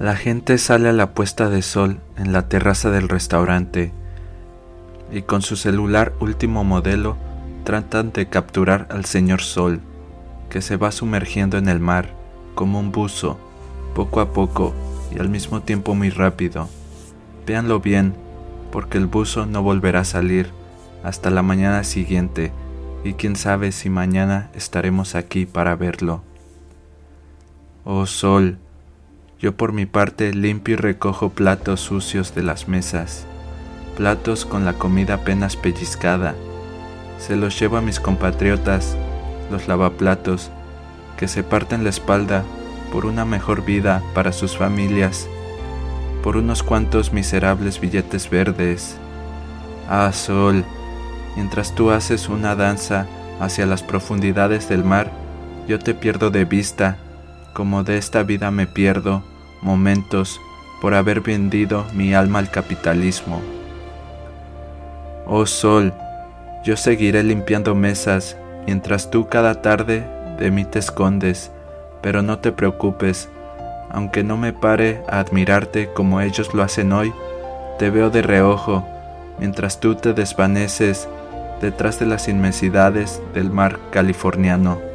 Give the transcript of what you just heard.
La gente sale a la puesta de sol en la terraza del restaurante y con su celular último modelo tratan de capturar al señor Sol, que se va sumergiendo en el mar como un buzo, poco a poco y al mismo tiempo muy rápido. Véanlo bien, porque el buzo no volverá a salir hasta la mañana siguiente y quién sabe si mañana estaremos aquí para verlo. Oh Sol, yo por mi parte limpio y recojo platos sucios de las mesas, platos con la comida apenas pellizcada. Se los llevo a mis compatriotas, los lavaplatos, que se parten la espalda por una mejor vida para sus familias, por unos cuantos miserables billetes verdes. Ah, Sol, mientras tú haces una danza hacia las profundidades del mar, yo te pierdo de vista, como de esta vida me pierdo momentos por haber vendido mi alma al capitalismo. Oh sol, yo seguiré limpiando mesas mientras tú cada tarde de mí te escondes, pero no te preocupes, aunque no me pare a admirarte como ellos lo hacen hoy, te veo de reojo mientras tú te desvaneces detrás de las inmensidades del mar californiano.